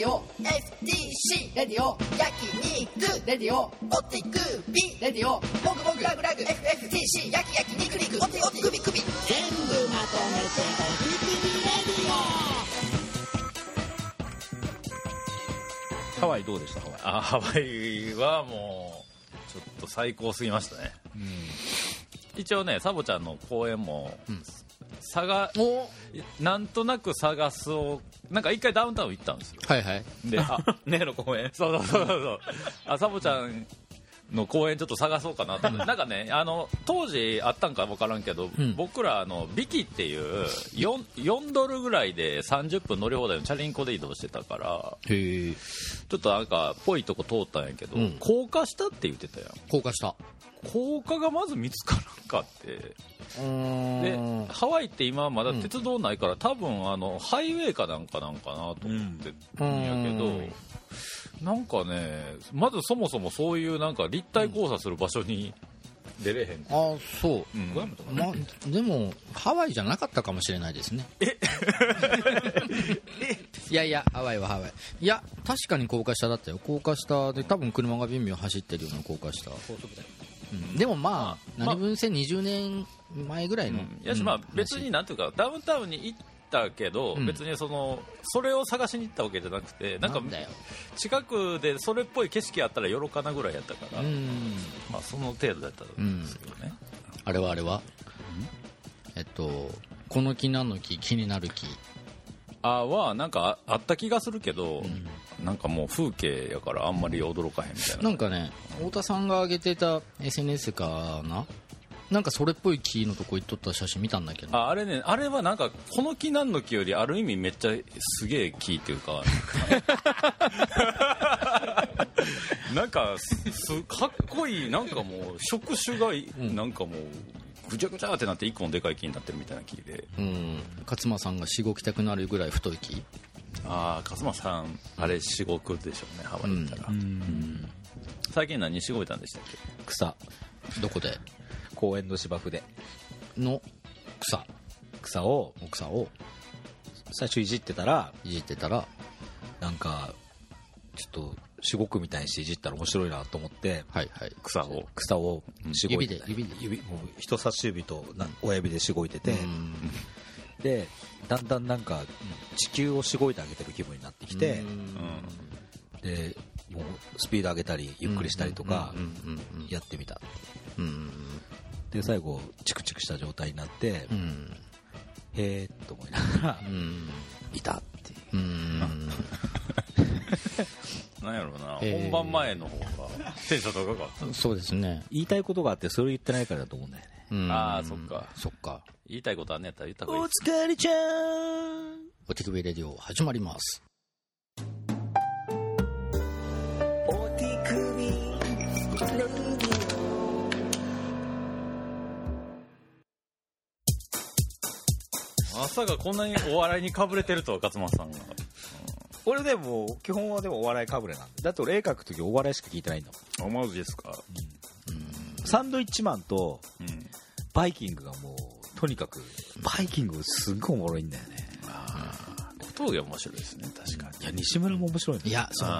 ディオ FTC レディオ焼肉レディオオティクビレディオモグモグラグラグ FFTC 焼き焼き肉肉オテオテクビクビ全部まとめておひきにレディハワイどうでした？ハワイ。あハワイはもうちょっと最高すぎましたね、一応ねサボちゃんの公演も、探お。なんとなく探すをなんか一回ダウンタウン行ったんですよ。はいはい。であ ねの公演そうそうそうそう。あサボちゃんの公演ちょっと探そうかなと。思ってなんかねあの当時あったんか分からんけど、ん。僕らあのビキっていう 4, 4ドルぐらいで30分乗り放題のチャリンコで移動してたからちょっとなんかぽいとこ通ったんやけど、うん。高架下って言ってたやん。高架下。高架がまず見つからんかって。うでハワイって今まだ鉄道ないから、多分あのハイウェイかなんかなんかなと思ってるんやけど、うんなんかねまずそもそもそういうなんか立体交差する場所に出れへん、あそう、うん。までもハワイじゃなかったかもしれないですね。え？いやいやハワイはハワイ。いや確かに高架下だったよ。高架下で多分車がビュンビュン走ってるような高架下、うん。でもまあまあ何分線20年前ぐらいの、うん。やしまあ別になんていうかダウンタウンに行ったけど、うん。別にそのそれを探しに行ったわけじゃなくてなんかだよ。近くでそれっぽい景色あったらよろかなぐらいやったから、うん。まあその程度だったんですけどね、あれはあれは？えっとこの木何の木気になる木。あはなんかああった気がするけど、なんかもう風景やからあんまり驚かへんみたいな。なんかね太田さんが上げてた SNS かな？なんかそれっぽい木のとこ行っとった写真見たんだけど。ああれねあれはなんかこの木なんの木よりある意味めっちゃすげえ木っていうか。なんかすすかっこいいなんかもう触手がい、なんかもうぐちゃぐちゃってなって一個のでかい木になってるみたいな木で。うん。勝間さんがしごきたくなるぐらい太い木。ああ勝間さんあれしごくでしょうねハワイ行ったら、最近何しごいたんでしたっけ？草。どこで？公園の芝生で。の？草。草を草を最初いじってたらいじってたら？なんかちょっとしごくみたいにしていじったら面白いなと思ってはいはい。草を。草をしごいて指で指で。もう人差し指とな親指でしごいてて、うん。でだんだんなんか地球をしごいてあげてる気分になってきて、でもうスピード上げたりゆっくりしたりとかうんうんやってみた。うんうんで最後チクチクした状態になって、うん。へーっと思いながらうん。いたっていう。うん。なんやろうな、えー。本番前の方がテンション高かった。そうですね。言いたいことがあってそれを言ってないからだと思うんだよね。うん。ああそっか。そっか。言いたいことあんねやったら言った方がいい疲れちゃん。お手首レディオ始まります。まさかこんなにお笑いにかぶれてるとは勝間さんが。俺でも基本はでもお笑いかぶれなんで。だって俺絵描く時お笑いしか聞いてないんだもん。あマジですか。サンドイッチマンとうん。バイキングがもうとにかくバイキングすっごいおもろいんだよね。小峠面白いですね。確かに。いや西村も面白いね。いやそう。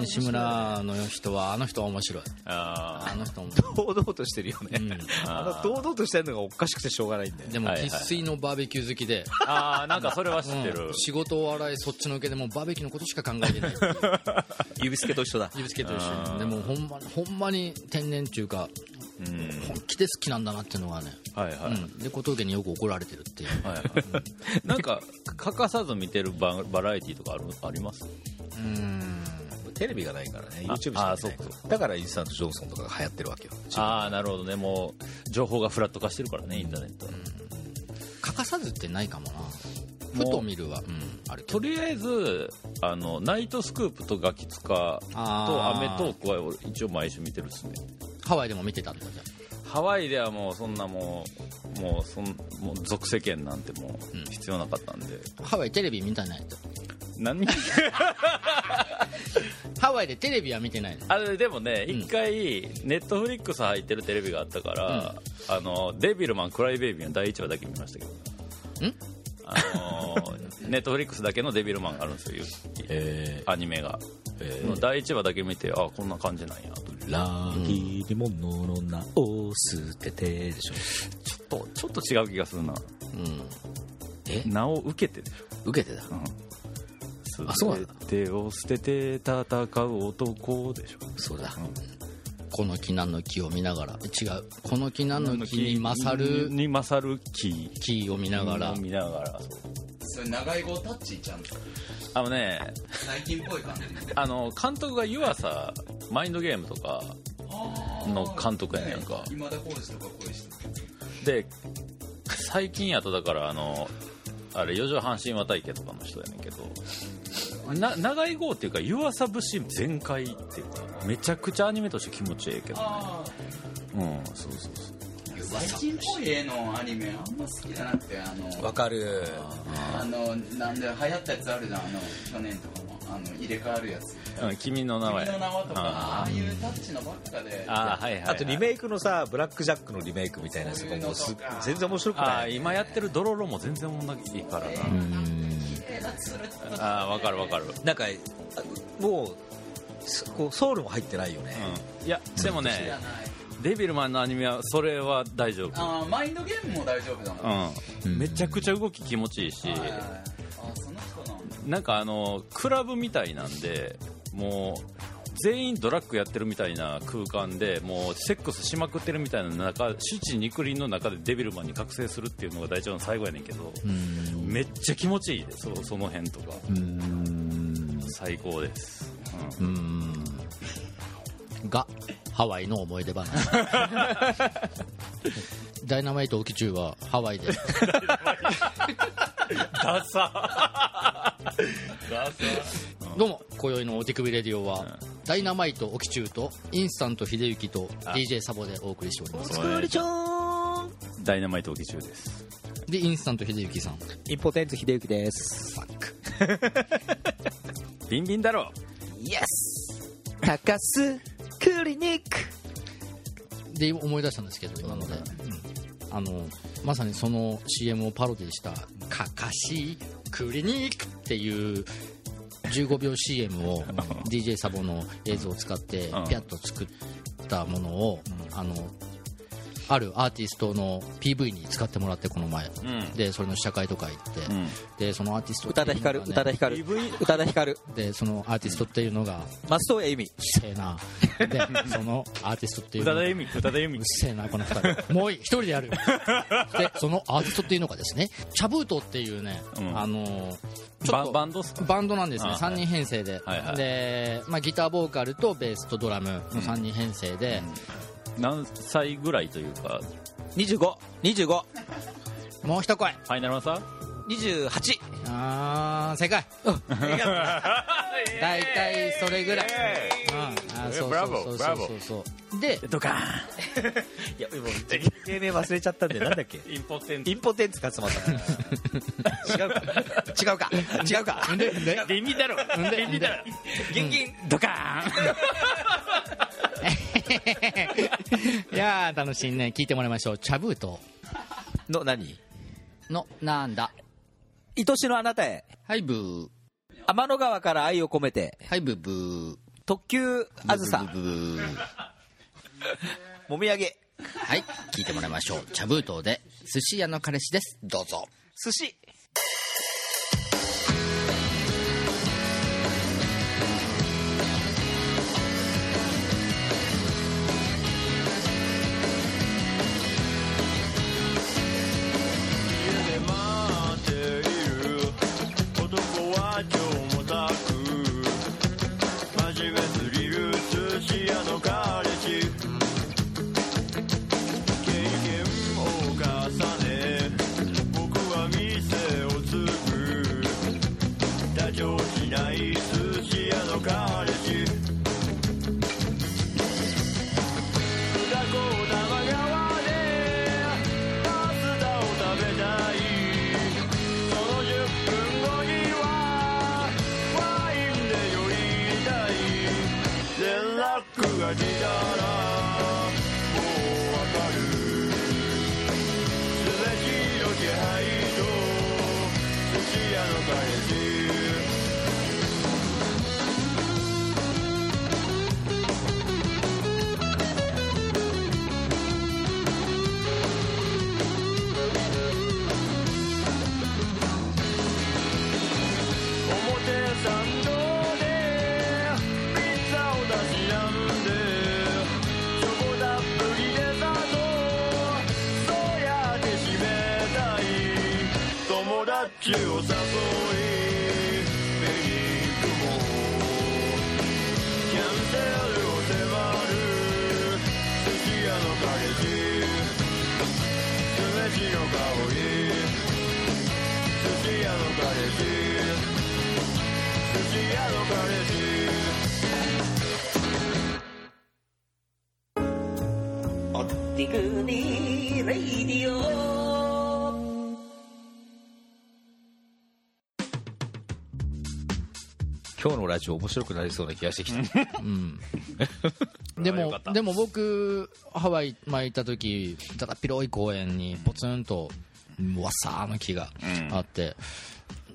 西村の人はあの人は面白い。ああの人も堂々としてるよね、うん。あの堂々としてるのがおかしくてしょうがないんだよでも生粋のバーベキュー好きで、ーあーなんかそれは知ってる、うん。仕事お笑いそっちのけでもうバーベキューのことしか考えてない。指付けと一緒だ。指つけと一緒。でもほんまにほんまに天然っていうかうん本気で好きなんだなっていうのがね、はいはい、うん、で小峠によく怒られてるっていう。はいはいなんか欠かさず見てるババラエティーとかあるあります？うん。テレビがないからね。あ YouTube しか見ないあそうか。そうだからインスタントジョンソンとかが流行ってるわけよ。ああなるほどね。もう情報がフラット化してるからねインターネットは、欠かさずってないかもな。ふと見るわ、うん、あるけど。とりあえずあのナイトスクープとガキツカとアメトークは俺一応毎週見てるっすねハワイでも見てたんだじゃハワイではもうそんなもうもうそんもう属世間なんてもうんう必要なかったんで、あハワイテレビ見たないと。何？ハワイでテレビは見てないの。あれでもねうん。一回ネットフリックス入ってるテレビがあったから、あのデビルマンクライベイビーの第1話だけ見ましたけど。ん？あのーネットフリックスだけのデビルマンがあるんですよえアニメが、の第1話だけ見てあこんな感じなんやと。ー、ラーギリモノの名を捨ててでしょ。ちょっとちょっと違う気がするな。うん。え？名を受けてでしょ。受けてたあそうなんだ。を捨てて戦う男でしょ。そうだこの木何の木を見ながら。違う。この木何の木に勝るに勝る木。木を見ながら。見ながら。それ長い号タッチちゃんとあのね最近っぽい感じ。あの監督が湯浅マインドゲームとかの監督やねんか。今田耕司とかこういう人。で最近やとだからあのあれ四畳半神話体系とかの人やねんけどな長い号っていうか湯浅節全開っていうかめちゃくちゃアニメとして気持ちいいけどね。うんそうそうそう。最近っぽい絵のアニメあんま好きじゃなくてあのわかる。あのなんで流行ったやつあるじゃんあの去年とかも。あの入れ替わるやつうん君の名前。君の名はとかあああいうタッチのばっかで。あーはいはい、はい、あとリメイクのさブラックジャックのリメイクみたいなやつとかも全然面白くあない。ー今やってるドロロも全然同じから。な、ああ分かる分かる、うん、なんかあもうすこうソウルも入ってないよね、いやでもねデビルマンのアニメはそれは大丈夫。あーマインドゲームも大丈夫だなうん、めちゃくちゃ動き気持ちいいし、はい。あその人のなんかあのクラブみたいなんでもう全員ドラッグやってるみたいな空間でもうセックスしまくってるみたいな中七地肉林の中でデビルマンに覚醒するっていうのが大丈夫の最後やねんけどめっちゃ気持ちいいでそその辺とか。最高です、うん。うんがハワイの思い出話。ダイナマイト沖中はハワイで。ダサ どうも今宵のお手首レディオは、ダイナマイト沖中とインスタント秀幸と DJ サボでお送りしております。作りちゃんダイナマイト沖中です。でインスタント秀幸さん。インポテンツ秀幸です。ビンビンだろイエス高須クリニック。で思い出したんですけど今ので、あのまさにその CM をパロディした「かかしクリニック」っていう15秒 CM を DJ サボの映像を使ってピん。ャッと作ったものを、あのあるアーティストの PV に使ってもらってこの前、うん。でそれの試写会とか行って、うん。でそのアーティスト宇多田ヒカル宇多田ヒカル。宇多田ヒカル。でそのアーティストっていうのが松任谷由実。うっせえな。でそのアーティストっていうのが宇多田由美宇多田由美うっせえなこの二人。もう一人でやる。よでそのアーティストっていうのがですねチャブートっていうね、うん。あのーちょバっとバンドっすか？バンドなんですね。あ3人編成で、はいはいで、まあ、ギターボーカルとベースとドラムの3人編成で、何歳ぐらいというか？2525もう一声。ファイナルマンサー28あー正解。大体それぐらい、ブラボーそうブラボーそうそうそうでドカいやもう芸名忘れちゃったんでなんだっけ？ーンインポテンインポテンツ勝俣 違うか。違うか。違うか。ででビンビンだろビンビンだろギンギンドカいやー楽しいね聞いてもらいましょうチャブートの何のなんだ愛しのあなたへ。はいブー。天の川から愛を込めて。はいブーブー。特急あずさ。ブーブーブーもみあげ。はい聞いてもらいましょう。チャブートで寿司屋の彼氏です。どうぞ。寿司 jewels are ラジオ面白くなりそうな気がしてきた。うん。でもでも僕ハワイ前行った時だらっ広い公園にポツンとわっさーの木がうんあって、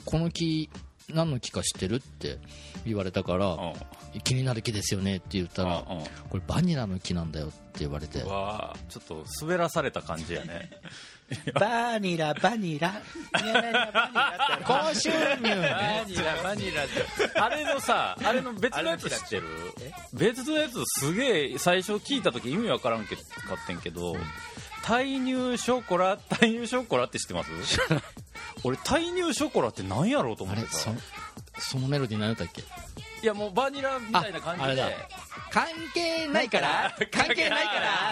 この木何の木か知ってるって言われたから、うん。気になる木ですよねって言ったら、うんうん。これバニラの木なんだよって言われて。ちょっと滑らされた感じやねバニラバニラ。高収入バニラバニラって。あれのさあれの別のやつ知ってる？別のやつ。すげえ最初聞いた時意味わからんけかってんけど胎乳ショコラ胎乳ショコラって知ってます？俺胎乳ショコラって何やろうと思あれそってさそのメロディー何だったっけ？いやもうバニラみたいな感じで。関係ないから。関係ないから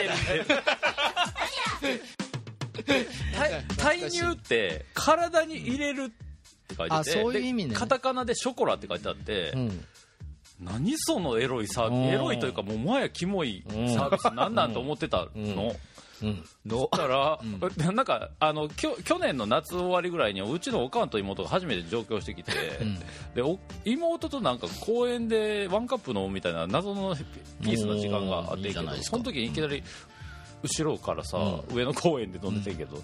胎胎乳って体に入れるって書いててあそういう意味ね。でカタカナでショコラって書いてあって、うん。何そのエロいサービうん。スエロいというかもうもはやキモいサービスなんなんと思ってたの、うん。うん。だから、なんかあのきょ去年の夏終わりぐらいにうちのおかんと妹が初めて上京してきて、ん。でお妹となんか公園でワンカップ飲むみたいな謎のピースの時間があってその時にいきなり後ろからさ、上の公園で飲んでてんけど、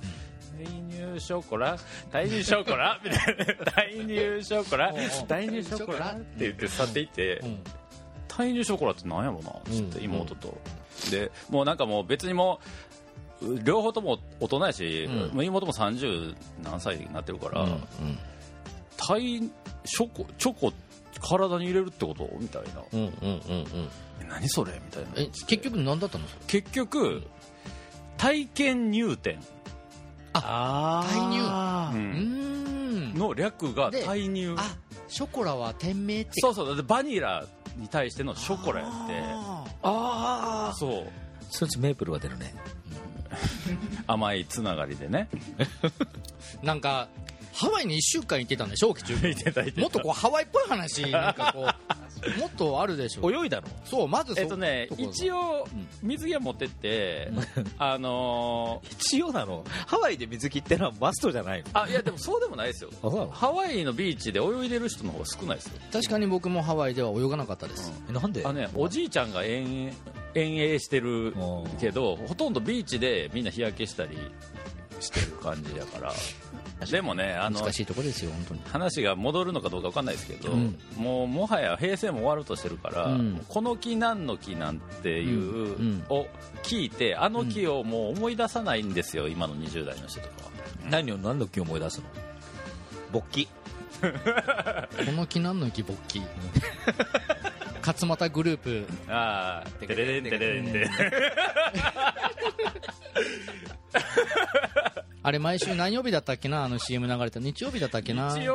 胎乳ショコラ胎乳ショコラみたいな胎乳ショコラ胎乳ショコラって言って去っていって、うん胎乳ショコラって何やろな？っつってうん。妹と、でもうなんかもう別にもう両方とも大人やし、うん。もう妹も30何歳になってるから、うん。胎ショコチョコ？体に入れるってこと？みたいな。うんうんうんうんえ何それ？みたいな。え結局何だったの結局体験入店、ああううーんん。の略がで体乳あショコラは店名って。そうそうでバニラに対してのショコラやって。ああそう。そっちメープルが出るね。甘いつながりでね。ーなんかハワイに1週間行ってたんでしょ期中いてたいてた。もっとこうハワイっぽい話なんかこうもっとあるでしょ。泳いだの？そうまずそえっとね一応応水着は持ってって、あのー一応なの？ハワイで水着ってのはマストじゃないの？あいやでもそうでもないですよ。ハワイのビーチで泳いでる人の方が少ないですよ。確かに僕もハワイでは泳がなかったです、えなんで？あのねおじいちゃんが遠遠泳してるけどほとんどビーチでみんな日焼けしたりしてる感じやからでもねあの難しいとこですよ本当に。話が戻るのかどうか分かんないですけど、うん。もうもはや平成も終わるとしてるから、うん。この木なんの木なんていう、を聞いてあの木をもう思い出さないんですよ今の20代の人とかは。何を何の木を思い出すの？勃起。この木なんの木勃起？勝俣グループ。ああテレレンテレレンってあれ毎週何曜日だったっけな？あの CM 流れた。日曜日だったっけな？日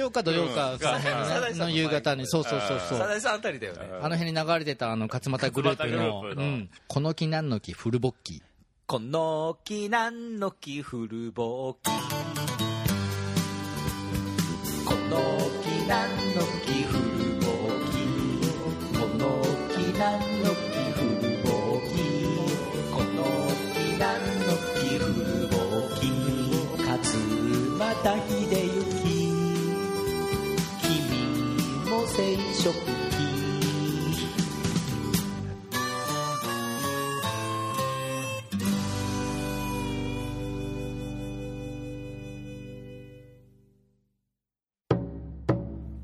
曜か。土曜か、うんその辺の,、の夕方に。そうそうそうそう。サザエさんあたりだよね。あの辺に流れてたあの勝俣グループの勝俣グループの。うん、この木なんの木フル勃起この木なんの木フルボキ生殖器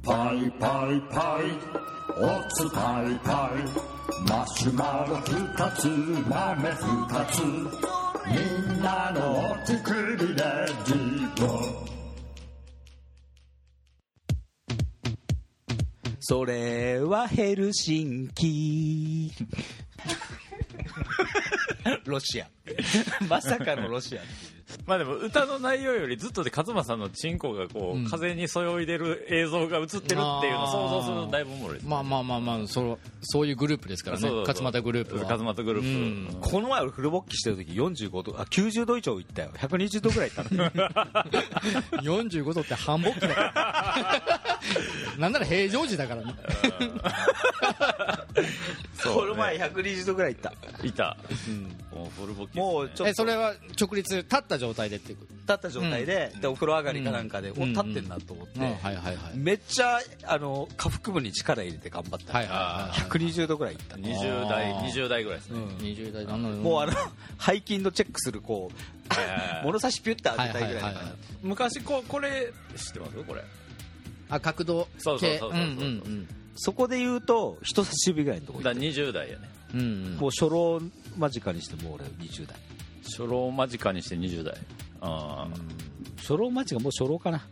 パイパイパイおつパイパイマシュマロ二つ豆二つみんなのお手首レディーそれはヘルシンキ。ロシア。まさかのロシア まあでも歌の内容よりずっとで勝間さんのチンコがこう、うん。風にそよいでる映像が映ってるっていうのを想像するとだいぶおもろいですまあまあまあまあそそういうグループですからね。そうそうそう。勝俣グループは。勝俣グループ、うん。この前俺フルボッキしてる時45度あ90度以上いったよ。120度ぐらいいったの。45度って繁忙期だ。か らなんなら平常時だからね。この前120度ぐらいいった。いた、もうフルボッキですね。もうちょっと。えそれは直立立った状態でっていう立った状態で,、でお風呂上がりかなんかで、う立ってんなと思って、うん。はいはいはい。めっちゃあの下腹部に力入れて頑張った、はい。はいはいはい120度ぐらいいった、20代あー20代ぐらいですね、20代な。んな。のもうあの背筋のチェックするこう物差しピュッて当てたいぐらいだから。はいはいはい昔ここれ知ってます？これ。あ角度系。そうそうそうそうそう。うんうんそこで言うと人差し指ぐらいのとこだから20代やね。うんうん。もう初老間近にしてもう俺20代初老間近にして20代。ああ。初老間近もう初老かな。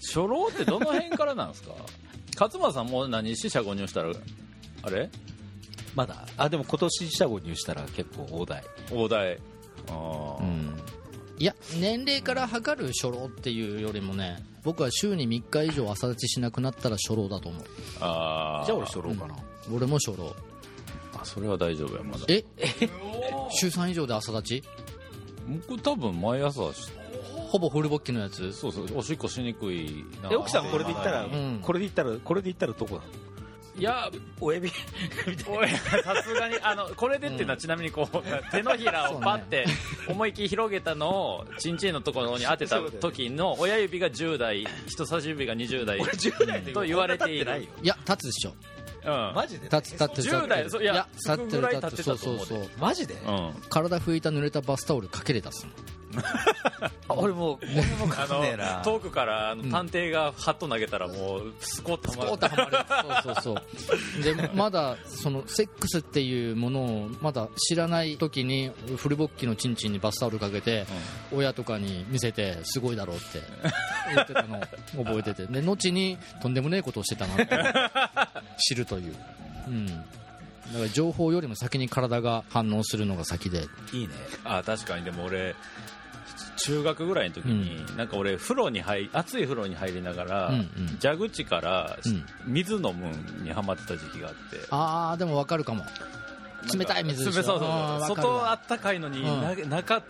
初老ってどの辺からなんですか？勝間さんもう何四捨五入したらあれ？まだ。あでも今年四捨五入したら結構大台。大台。ああ、うん。いや年齢から測る初老っていうよりもね僕は週に3日以上朝立ちしなくなったら初老だと思う。あじゃあ俺初老かな、俺も初老。あそれは大丈夫やまだ。え？週3以上で朝立ち？僕多分毎朝しほぼフルボッキのやつ。そうそうおしっこしにくいな。え奥さんこれで言ったら、うん。これで言ったらこれで言ったらどこなのいや親指？おいさすがにあのこれでっていうのはちなみにこう手のひらをパッて思いっきり広げたのをチンチンのところに当てた時の親指が10代人差し指が20代10代と言われている。ないよ。いや立つでしょうん。マジで？立つ立ってる10代そういや立ってるつくぐらい立ってるそうそううそう。マジで、うん。体拭いた濡れたバスタオルかけれ出すのあ 俺もう俺もあかんねえな。の遠くからあの探偵がハット投げたらもうスコッとはまる。スコーッとはまる。そうそうそう。でまだそのセックスっていうものをまだ知らない時にフルボッキのチンチンにバスタオルかけて、親とかに見せてすごいだろうって言ってたのを 覚えてて。で後にとんでもねえことをしてたなって。知るという、うん、だから情報よりも先に体が反応するのが先で。いいね。あ確かに。でも俺中学ぐらいの時に、なんか俺風呂に入熱い風呂に入りながら、うんうん。蛇口からうん。水飲むんにハマってた時期があって。ああでも分かるかも。冷たい水でしょ？そうそう外あったかいのに、うん。な中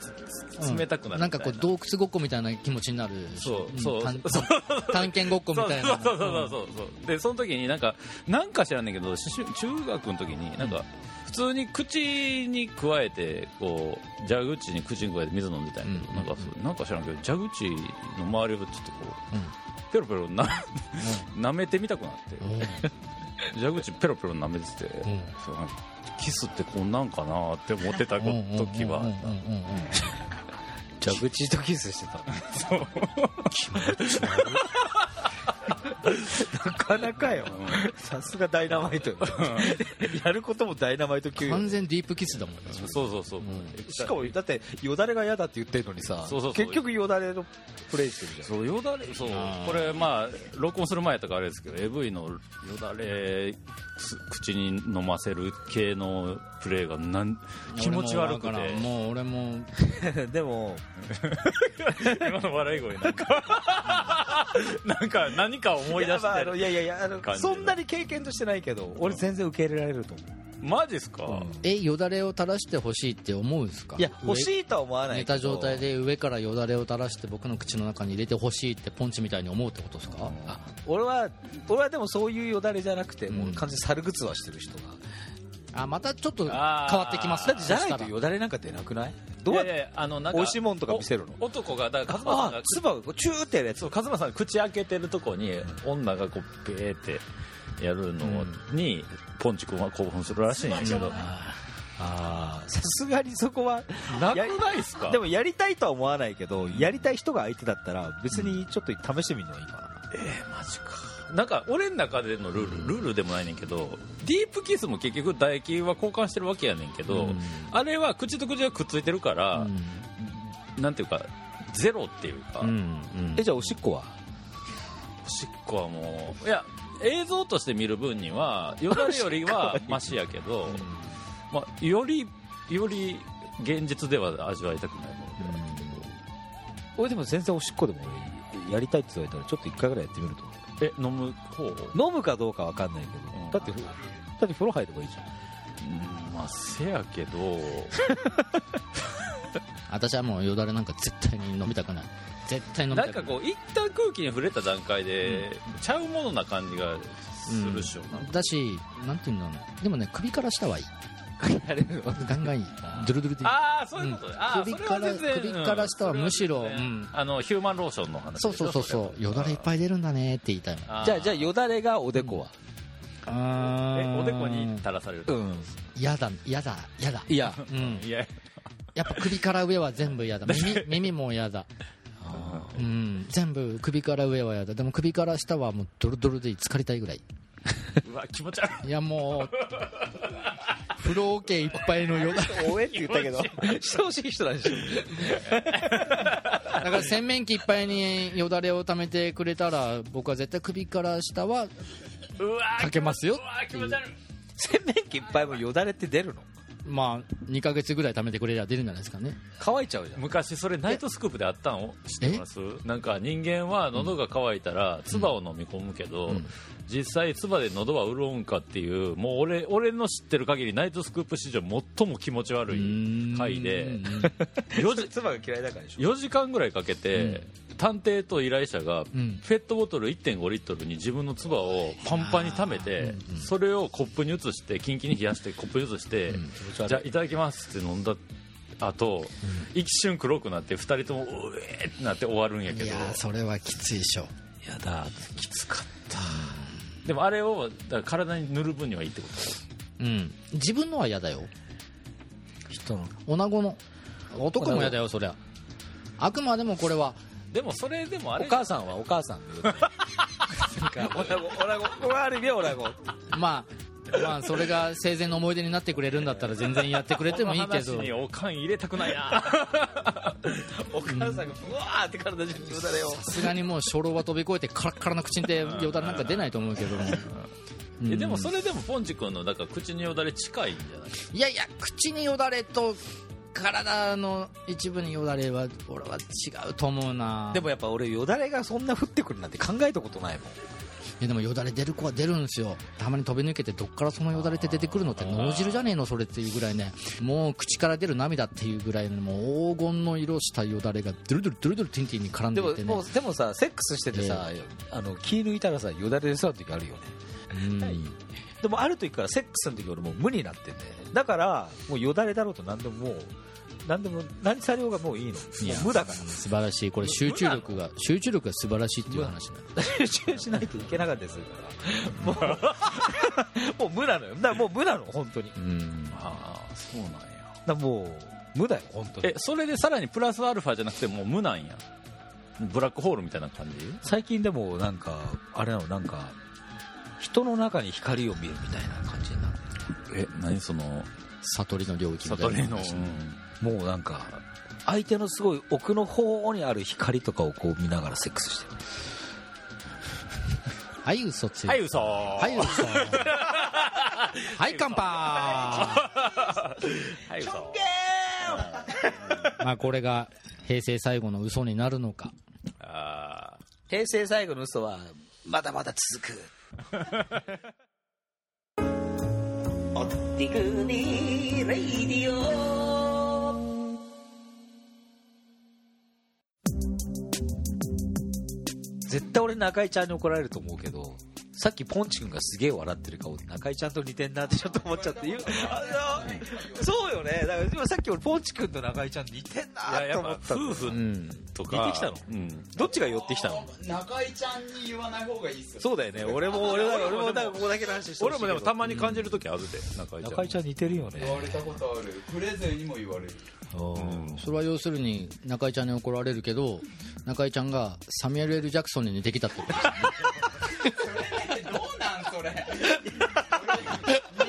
冷たくなるな。んかこう洞窟ごっこみたいな気持ちになるそうそうう。探検ごっこみたいな。そうそうそうそうそう。でその時になんかなんか知らんねんけどし中学の時になんか普通に口に加えてこう蛇口に口に加えて水飲んでたんやけど、うんなんかそうなんか知らんけど蛇口の周りをちょっとこう、うん。ペロペロな舐めてみたくなってうん。蛇口ペロペロ舐めてて、ん。そうなんかキスってこんなんかなって思ってた時はうんうんうんうん 蛇口とキスしてたなかなかよ。さすがダイナマイトよ。やることもダイナマイト級よ。完全ディープキスだもんね。そうそうそう、しかもだってよだれが嫌だって言ってるのにさそうそうそう。結局よだれのプレイしてるじゃん。そうよだれそう。これまあ録音する前やったからあれですけど AV のよだれす口に飲ませる系のプレイがなん気持ち悪くて。もう俺も。でも。今の笑い声なんか。なんか何か思い出してるのいやいやいやあのそんなに経験としてないけど俺全然受け入れられると思う。マジっすか、えよだれを垂らしてほしいって思うんですか？いや欲しいとは思わない寝けど。た状態で上からよだれを垂らして僕の口の中に入れてほしいってポンチみたいに思うってことですか？あ俺は俺はでもそういうよだれじゃなくて、うん。もう完全に猿靴はしてる人が。あまたちょっと変わってきますだってじゃないとよだれなんか出なくない？どうやってあのなんか美味しいもんとか見せるの？お男がだから勝間さんあがつばがチューってやるやつ。そう勝間さんが口開けてるとこに女がこうベーってやるのに、ポンチ君は興奮するらしいんやけど。あーさすがにそこはなくないっすか？でもやりたいとは思わないけどやりたい人が相手だったら別にちょっと試してみるのはいいかな、えー、マジかなんか俺の中でのルールルールでもないねんけどディープキスも結局唾液は交換してるわけやねんけど、うん。あれは口と口がくっついてるから、なんていうかゼロっていうか、うんうん。えじゃあおしっこは？おしっこはもういや映像として見る分にはよだれよりは マシやけど、まあ、よりより現実では味わいたくないものではあるけど。俺でも全然おしっこでもやりたいって言われたらちょっと一回ぐらいやってみると思え飲む方？う飲むかどうかわかんないけど、うん。だってふだって風呂入ればいいじゃん。うんまあせやけど。私はもうよだれなんか絶対に飲みたくない。絶対飲みなんたくない。かこう一旦空気に触れた段階で、ちゃうものな感じがするっしょ、なん。かだしなんていうんだろうでもね首から下はいいやれるのガンガンいい。ドゥルドゥルでいい。ああそういうこと。ね、うん。首から首から下はむしろうん。あのヒューマンローションの話そうそうそうそう。よだれいっぱい出るんだねって言いたいじゃあじゃあよだれがおでこは？あえおでこに垂らされると、ん。やだやだやだ。いや。うん。いや。やっぱ首から上は全部やだ。耳耳もやだ。うん。全部首から上はやだ。でも首から下はもうドロドロで浸かりたいぐらい。うわ気持ち悪い。いやもう 風呂桶いっぱいのよ。だおえって言ったけど。してほしい人なんでしょだから洗面器いっぱいによだれを溜めてくれたら僕は絶対首から下はうわかけますよう。わ気持ち悪い。洗面器いっぱいもよだれって出るの？まあ2ヶ月ぐらい溜めてくれりゃ出るんじゃないですかね。乾いちゃうじゃん。昔それナイトスクープであったの知ってます？なんか人間は喉が渇いたら唾を飲み込むけど、ん。実際唾で喉は潤うんかっていうもう俺俺の知ってる限りナイトスクープ史上最も気持ち悪い回で。うん。4時 妻が嫌いだからでしょ。4時間ぐらいかけて、探偵と依頼者がん。ペットボトル1.5リットルに自分の唾をパンパンに溜めて、それをコップに移してキンキンに冷やしてコップに移して、じゃあいただきますって飲んだ後、一瞬黒くなって2人ともうえーってなって終わるんやけど。いやーそれはきついでしょ。やだきつかった。でもあれを体に塗る分にはいいってこうん。自分のは嫌だよ。人の。女子の。男も嫌だよそりゃ。あくまでもこれはとでもそれでもあれお母さんはお母さんで。言うオラゴオラゴオラゴまあまあそれが生前の思い出になってくれるんだったら全然やってくれてもいいけど。おかん入れたくないな。お母さんがブワーって体中によだれをさすがにもう初老は飛び越えてカラッカラな口でよだれなんか出ないと思うけど。もえでもそれでもポンチ君のだから口によだれ近いんじゃない？いやいや口によだれと体の一部によだれは俺は違うと思うな。でもやっぱ俺よだれがそんな降ってくるなんて考えたことないもん。いやでもよだれ出る子は出るんですよ。たまに飛び抜けてどっからそのよだれって出てくるのって脳汁じゃねえのそれっていうぐらいね。もう口から出る涙っていうぐらいのもう黄金の色したよだれがドゥルドゥルドゥルドゥルティンティンに絡んでてね。もうでもさセックスしててさ、あの気抜いたらさよだれ出そうな時あるよね。うんでもある時からセックスの時俺もう無になってんだよだからもうよだれだろうと何でももう何でも何されようがもういいの。もい無だから。素晴らしい。これ集中力が集中力が素晴らしいっていう話なんだ。集中しないといけなかったりするからもうもう無なのよ。だからもう無なの本当に。うん。ああ。そうなんや。らもう無だよ本当に。えそれでさらにプラスアルファじゃなくてもう無なんや。ブラックホールみたいな感じ？最近でもなんかあれなのなんか人の中に光を見るみたいな感じになってえ何？その悟りの領域みたいな。悟りの、話もうなんか相手のすごい奥の方にある光とかをこう見ながらセックスしてる。はい嘘ついはい嘘。はい嘘。はい乾杯。はい嘘。まあこれが平成最後の嘘になるのか。あ平成最後の嘘はまだまだ続くおってくにレイディオ。絶対俺中井ちゃんに怒られると思うけどさっきポンチ君がすげえ笑ってる顔で中井ちゃんと似てんなってちょっと思っちゃって言う。あのそうよね。だから今さっき俺ポンチ君と中井ちゃん似てんあいややっぱなと思った夫婦うん。とか、似てきたの？うん。どっちが寄ってきたの？中井ちゃんに言わない方がいいっすよ。そうだよね。俺も俺も俺もだからここだけの話してほしいけど。俺もでもたまに感じる時あるで。中井ちゃん中井ちゃん似てるよね。言われたことある。プレゼンにも言われる。うん。それは要するに中井ちゃんに怒られるけど中井ちゃんがサミュエル・ L・ ジャクソンに似てきたってことですよねどうなんそれ似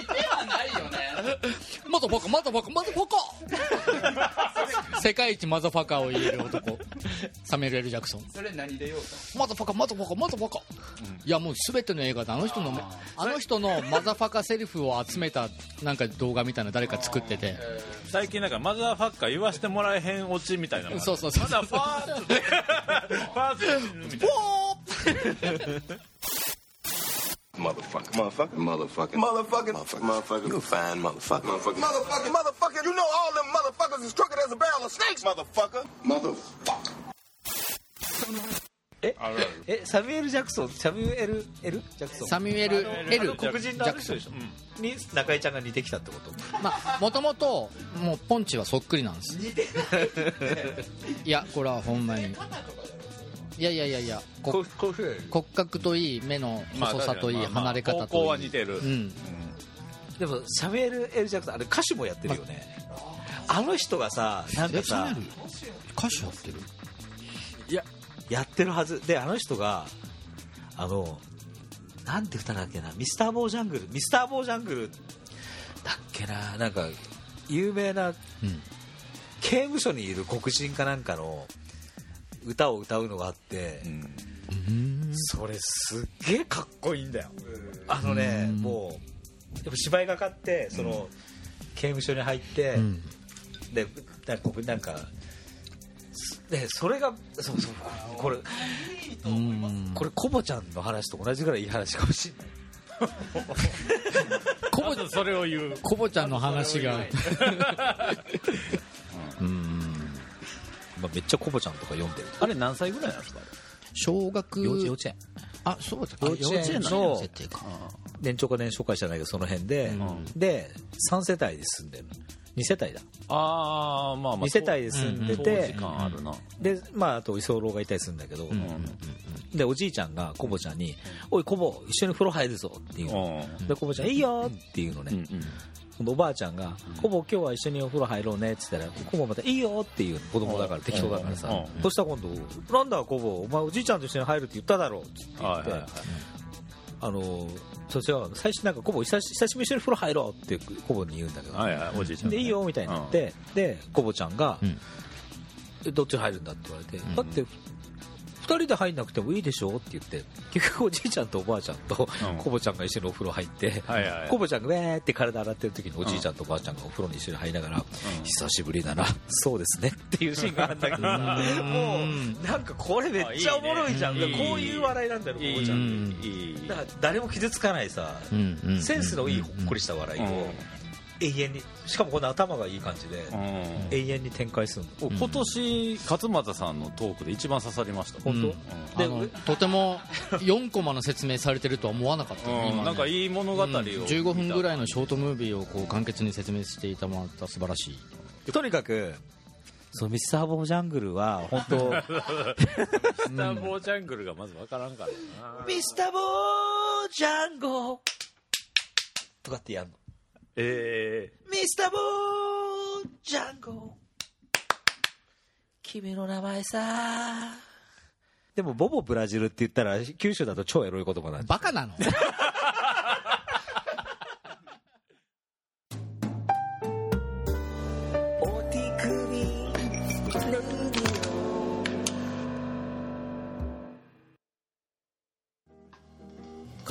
てはないよねまマザファカマザファカマザファカ世界一マザファカを言える男。サミュエル・エル・ジャクソン。それ何でようか？マザファカマザファカマザファカ、いやもう全ての映画であの人のあの人のマザファカセリフを集めたなんか動画みたいなの誰か作ってて。最近なんかマザーファッカー言わしてもらえへんオチみたいな。のそうそうそう。マザーファーって ファーってみたいな Motherfucker. Motherfucker. Motherfucker. Motherfucker. Motherfucker. Motherfucker. You a fine motherfucker. Motherfucker. Motherfucker. Motherfucker. You know all them motherfuckers is crooked as a barrel of snakes, motherfucker. Motherfucker. ええサミュエル・ジャクソンサミュエル・エル・ジャクソンサミュエルあの L あの黒人のあの人でしょ、に中井ちゃんが似てきたってことまあもともともうポンチはそっくりなんですいやこれはほんまにいやいやいやいや骨格といい目の細さといい、まあまあ離れ方といい。方向は似てる。うん、でもサミュエル・エル・ジャクソンあれ歌手もやってるよね、あの人がさなんかさ歌手やってる？いややってるはず。であの人があのなんて歌だっけな？ミスターボージャングル？ミスターボージャングルだっけな？なんか有名な刑務所にいる黒人かなんかの歌を歌うのがあって、それすっげえかっこいいんだよ。あのねもうやっぱ芝居がかってその、刑務所に入って、でなんかなんかでそれがそうそうこれこれコボちゃんの話と同じぐらいいい話かもしれない。コボそれを言う。コボちゃんの話が まあ、めっちゃコボちゃんとか読んでる。あれ何歳ぐらいなんですか？小学幼稚幼稚園。あそうだ幼稚園の設定か。年長か年少かじゃないけどその辺で、で3世帯で住んでる2世帯だ。ああまあまあ2世帯で住んでて、当時感あるな。でまああと居候がいたりするんだけど、でおじいちゃんがコボちゃんに「おいコボ一緒に風呂入るぞ」っていうの、でコボちゃん「いいよ」っていうのね、今度おばあちゃんが「コボ今日は一緒にお風呂入ろうね」っつったらコボまた「いいよ」っていう子供だから適当だからさうん。そしたら今度「なんだコボ？お前おじいちゃんと一緒に入るって言っただろ」って言って、はいはいはい。あのそちらは最初なんかコボ久し久しぶりに一緒に風呂入ろうってコボに言うんだけど、はいはいおじいちゃんでいいよみたいになって、でコボちゃんが、えどっちに入るんだ？って言われて、だって2人で入んなくてもいいでしょ？って言って結局おじいちゃんとおばあちゃんとコボちゃんが一緒にお風呂入って、コボちゃんがウェーって体洗ってる時におじいちゃんとおばあちゃんがお風呂に一緒に入りながら、久しぶりだなそうですねっていうシーンがあるんだけど。もうなんかこれめっちゃおもろいじゃん。こういう笑いなんだよコボちゃんって。いい。だから誰も傷つかないさ、センスのいいほっこりした笑いを永遠にしかもこの頭がいい感じで永遠に展開するの。今年勝俣さんのトークで一番刺さりました。うん。本あのとても4コマの説明されてるとは思わなかった。ねうん。今ね。なんかいい物語をうん。15分ぐらいのショートムービーをこう簡潔に説明していたもらった素晴らしい。とにかくそのミスターボージャングルは本当スターボージャングルがまず分からんからな。ミスターボージャンゴ！とかってやんのえミスター。ボージャンゴ君の名前さ。でもボボブラジルって言ったら九州だと超エロい言葉なんバカなの？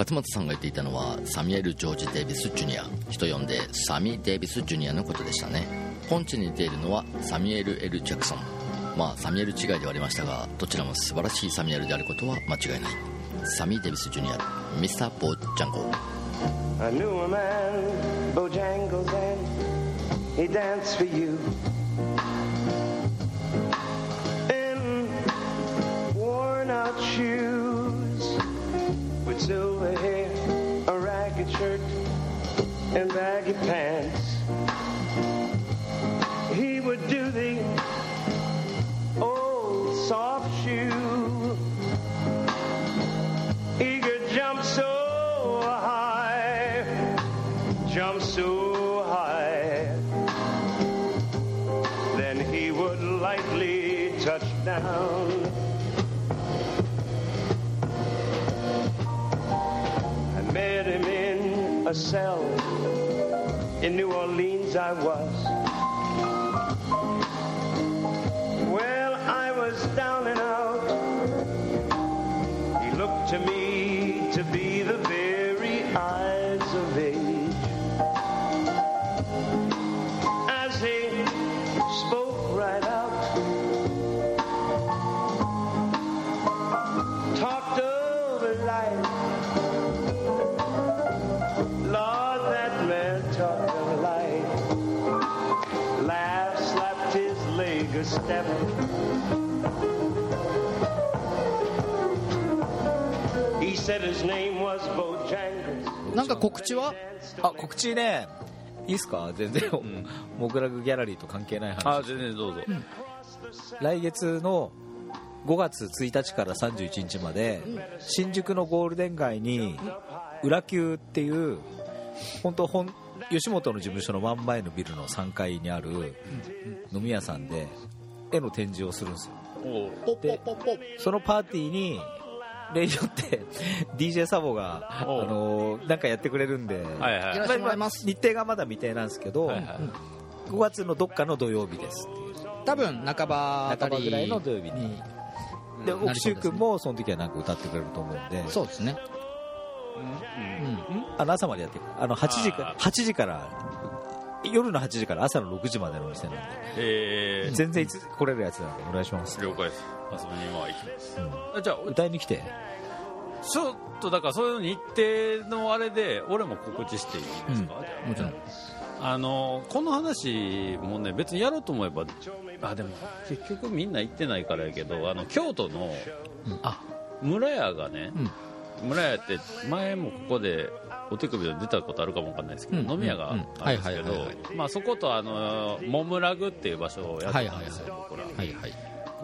勝俣さんが言っていたのはサミュエル・ジョージ・デイビス・ジュニア。人呼んでサミ・デイビス・ジュニアのことでしたね。ポンチに似ているのはサミュエル・エル・ジャクソン。まあサミュエル違いではありましたがどちらも素晴らしいサミュエルであることは間違いない。サミ・デイビス・ジュニアミスター・ボー・ジャンゴ I knew a man, Bojangles, and he danced for you. In worn out shoes, with silver hair, a ragged shirt, and baggy pants. He would do the old soft shoe. He could jump so high, jump so high. Then he would lightly touch down. A cell in New Orleans I was. なんか告知は？あ告知ね。いいっすか？全然、モグラグギャラリーと関係ない話あ全然どうぞ、来月の5月1日から31日まで新宿のゴールデン街に裏級っていう本当本吉本の事務所の真ん前のビルの3階にある飲み屋さんで絵の展示をするんですよ。ポッポッポッポッそのパーティーに例によって DJ サボが、あのなんかやってくれるんで、はいはい。やらせてもらいます日程がまだ未定なんですけど、はいはい5月のどっかの土曜日です多分半ば。あぐらいの土曜日にでうん奥州君もその時はなんか歌ってくれると思うんで。そうですね。あの朝までやってるあの8時か8時から夜の8時から朝の6時までの店なんで。えー、全然いつ来れるやつなんでお願いします、了解です。遊びには行きます、あじゃあ歌いに来て。ちょっとだからそういう日程のあれで俺も告知していいですか、もちろん。あのこの話もね別にやろうと思えばあでも結局みんな行ってないからやけどあの京都のあ。村屋がね、村屋って前もここでお手首で出たことあるかもわかんないですけど、うん飲み屋があるんですけどそことあのモムラグっていう場所をやってたんですよ、はい僕ら。はいはい。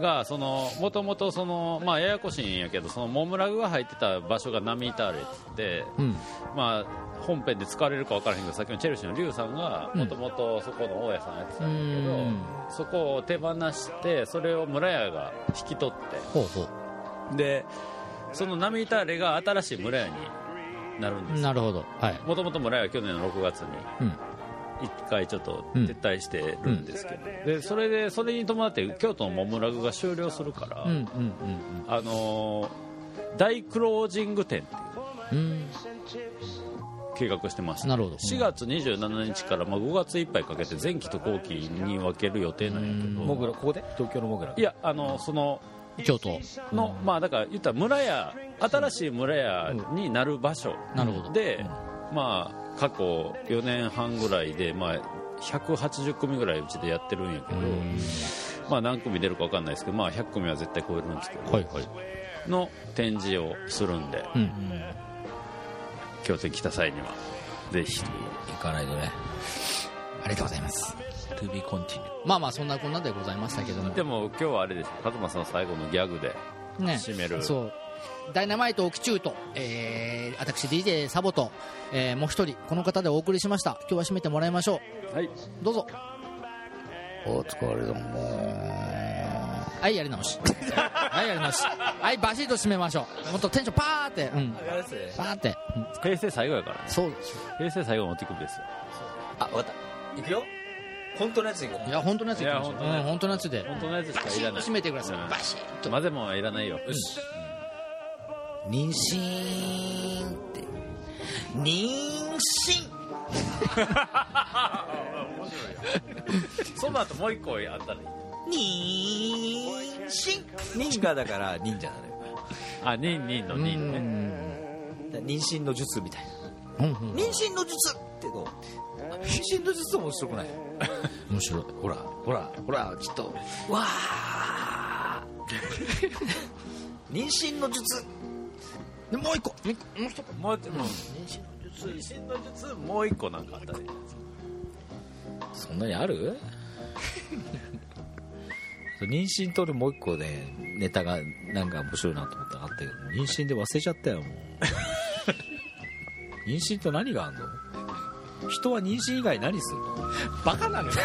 がそのもともとそのまあややこしいんやけどそのモムラグが入ってた場所がナミーターレって、うん。まあ本編で使われるか分からへんけどさっきのチェルシーのリュウさんがもともとそこの大家さんやってたんだけど、うん。そこを手放してそれを村屋が引き取って。でそのナミーターレが新しい村屋になるんです。うなるほど。はい。もともと村屋は去年の6月にうん。一回ちょっと撤退してるんですけど、でそれでそれに伴って京都のモムラグが終了するから、うんうんうんあのー大クロージング展っていううんうん計画してましてなるほど。4月27日からまあ5月いっぱいかけて前期と後期に分ける予定なんやけど。モグラここで？東京のモグラいやあのその京都。の、まあだから言ったら村屋新しい村屋になる場所。なるほど。で、まあ過去4年半ぐらいで、まあ、180組ぐらいうちでやってるんやけど、まあ何組出るか分かんないですけど、まあ、100組は絶対超えるんですけど、はいはい。の展示をするんで、うん。京都に来た際には。ぜひ。行かないとね。ありがとうございます To be continued まあまあそんなこんなでございましたけども。でも今日はあれでしょ勝間さんの最後のギャグでね。締める、そう。ダイナマイト沖中と、えー、私 DJ サボと、えー、もう一人この方でお送りしました。今日は締めてもらいましょう。はい。どうぞ。お疲れ様。はい やり直し。はいやり直し。はいバシッと締めましょう。もっとテンションパーって。うん。パーって、うん。平成最後やからね。そうです平成最後の手首ですよ。あ分かった。行くよ本当のやつ行くいや本当のやついきましょう。いや本当のやつ。うん本当のやつで。本当のやつしかバシッといらない締めてください。うん。バシッと。混ぜもんはいらないよ、妊娠って。妊娠。その後もう一個あったらいい。妊娠。妊がだから忍者なのよ。あニンニンのニンね妊娠の術みたいうんうん。な妊娠の術ってど。う妊娠の術面白くない。面白いほらほらほらちょっと。わあ妊娠の術。でもう一個。もう一個。もう一個もう一個妊娠の術もう一個なんかあったね。そんなにある？妊娠と俺もう一個ねネタがなんか面白いなと思ったのがあったけど妊娠で忘れちゃったよもう。妊娠と何があんの？人は妊娠以外何するの？バカなのよ。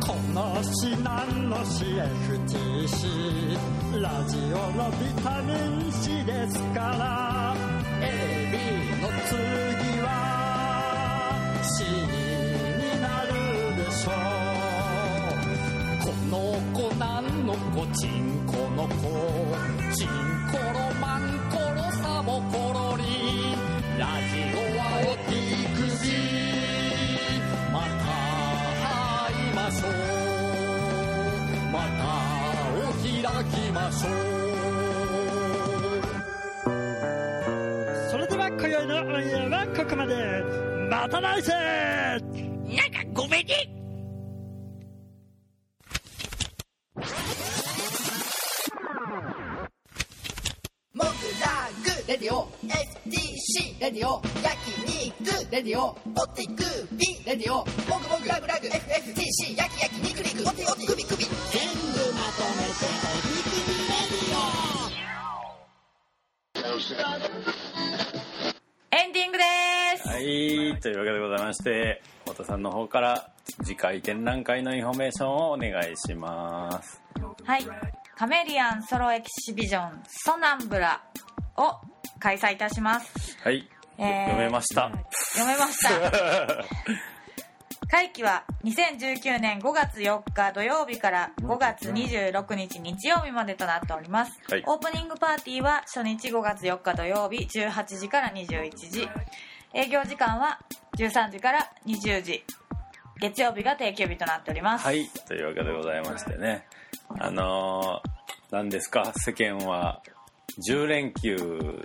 このしなんのし FTC ラジオのビタミン C ですから。AB の次は C になるでしょう。この子なんの子ちんこの子ちんころまんころサボコロリラジオはお手首また会いましょう。またお開きましょう。それでは今宵のオンエアはここまで。また来世ディオオティクビレディオ。モグモグラグラグ。FFTC 焼き焼き肉肉オテオテクビクビ。全部まとめてお肉ビエンディングです。はい、というわけでございまして、太田さんの方から次回展覧会のインフォメーションをお願いします。はい。カメリアンソロエキシビジョンソナンブラを開催いたします。はい、えー読めました。読めました。会期は2019年5月4日土曜日から5月26日日曜日までとなっております、はい。オープニングパーティーは初日5月4日土曜日18時から21時。営業時間は13時から20時。月曜日が定休日となっております、はい、というわけでございましてね、あのー、何ですか、世間は10連休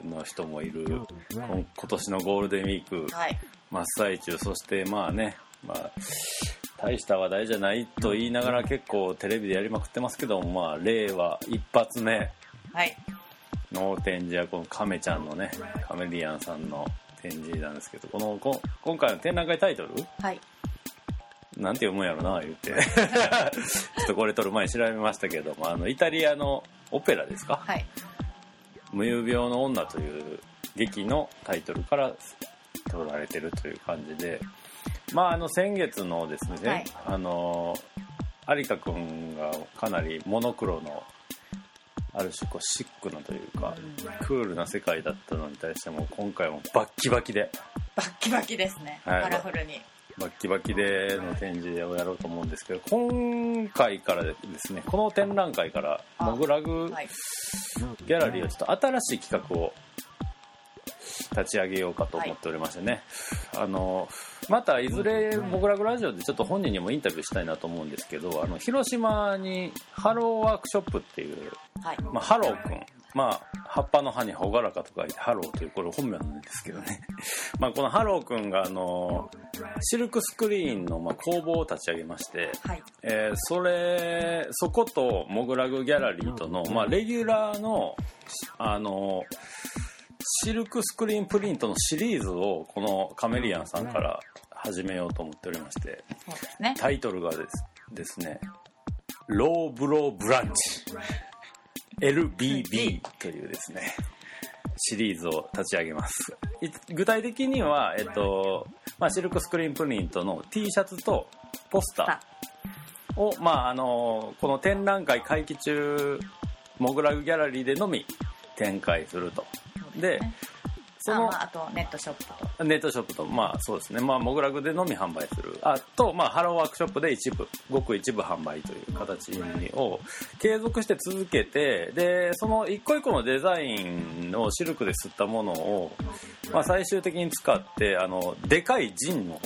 の人もいる、今今年のゴールデンウィークはい。真っ最中、そしてまあね、まあ、大した話題じゃないと言いながら結構テレビでやりまくってますけども、まあ、令和一発目。はい。の展示はこの亀ちゃんのね、カメリアンさんの展示なんですけど、このこ今回の展覧会タイトル？はい。なんて読むんやろな言って。ちょっとこれ撮る前に調べましたけどもあのイタリアのオペラですか？はい「無遊病の女」という劇のタイトルから取られてるという感じで。まああの先月のですね、はい。あの有香君がかなりモノクロのある種こうシックなというかクールな世界だったのに対しても今回もバッキバキで。バッキバキですね、はい。カラフルにバッキバキでの展示をやろうと思うんですけど今回からですねこの展覧会からモグラグはい。ギャラリーをちょっと新しい企画を立ち上げようかと思っておりましてね、あのまたいずれモグラグラジオでちょっと本人にもインタビューしたいなと思うんですけどあの広島にハローワークショップっていう、はい。まあ、ハローくんまあ葉っぱの葉に朗らかと書いてハローというこれ本名なんですけどね。まあこのハローくんがあのシルクスクリーンのまあ工房を立ち上げまして、はい。えーそれそことモグラグギャラリーとの、まあ、レギュラーのあのシルクスクリーンプリントのシリーズをこのカメリアンさんから始めようと思っておりましてね。タイトルがですですね「ローブローブランチ LBB」というですねシリーズを立ち上げます。い具体的には、えっとまあ、シルクスクリーンプリントの T シャツとポスターを、まあ、あのこの展覧会会期中モグラグギャラリーでのみ展開すると。でそのあとネットショップと。ネットショップとまあそうですね。まあモグラグでのみ販売する。あとまあハローワークショップで一部ごく一部販売という形を継続して続けてでその一個一個のデザインをシルクで吸ったものを、まあ、最終的に使ってあのでかいジンの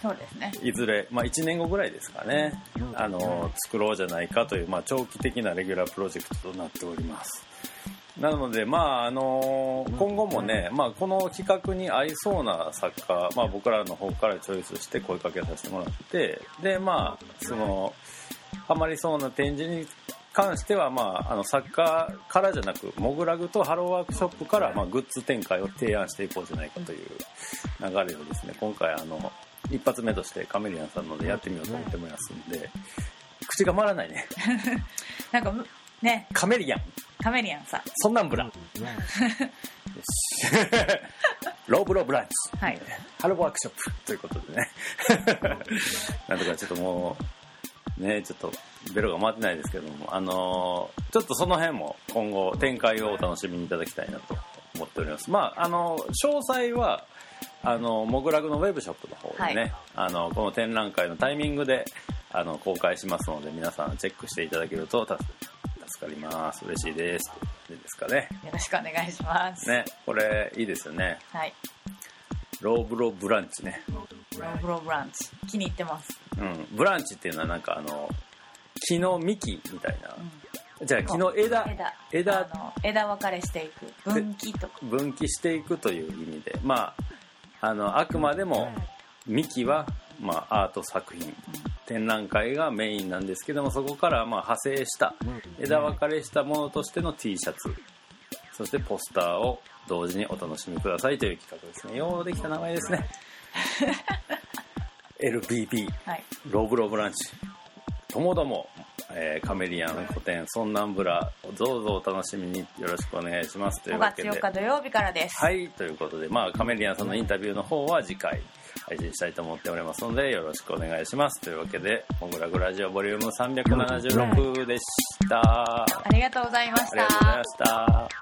そうですね。いずれ、まあ、1年後ぐらいですかね。あの作ろうじゃないかという、まあ、長期的なレギュラープロジェクトとなっておりますなので、まああの今後もね、まあ、この企画に合いそうな作家、まあ、僕らの方からチョイスして声かけさせてもらってでまあそのハマりそうな展示に関しては、まあ、あの作家からじゃなくモグラグとハローワークショップから、まあ、グッズ展開を提案していこうじゃないかという流れをですね今回あの一発目としてカメリアンさんのでやってみようと思ってますんで口が回らないね。なんかむね。カメリアン。カメリアンさん。そんなんブラ ローブローブランチ。はい。ハローワークショップ。ということでね。なんとかちょっともうねちょっとベロが回ってないですけどもあのーちょっとその辺も今後展開をお楽しみにいただきたいなと思っております。まああの詳細はあのモグラグのウェブショップの方でね、はい。あのこの展覧会のタイミングであの公開しますので皆さんチェックしていただけると助助かります。嬉しいです。いいですかね。よろしくお願いします。ねこれいいですよね。はい。ローブロブランチね。ローブローブランチ。気に入ってます。うん。ブランチっていうのはなんかあの木の幹みたいな、じゃあ木の枝。枝。枝。あの枝分かれしていく。分岐とか。分岐していくという意味で。まああのあくまでも幹は、まあ、アート作品展覧会がメインなんですけどもそこからまあ派生した枝分かれしたものとしての T シャツそしてポスターを同時にお楽しみくださいという企画ですねようできた名前ですね LBB はい。ローブローブランチともども、えーカメリアン古典ソンナンブラどうぞお楽しみによろしくお願いしますという5月わけで4日土曜日からです。はいということで、まあ、カメリアンさんのインタビューの方は次回配信したいと思っておりますのでよろしくお願いします。というわけで「モグラグラジオボリューム376でした。あありがとうございました。りがとうございました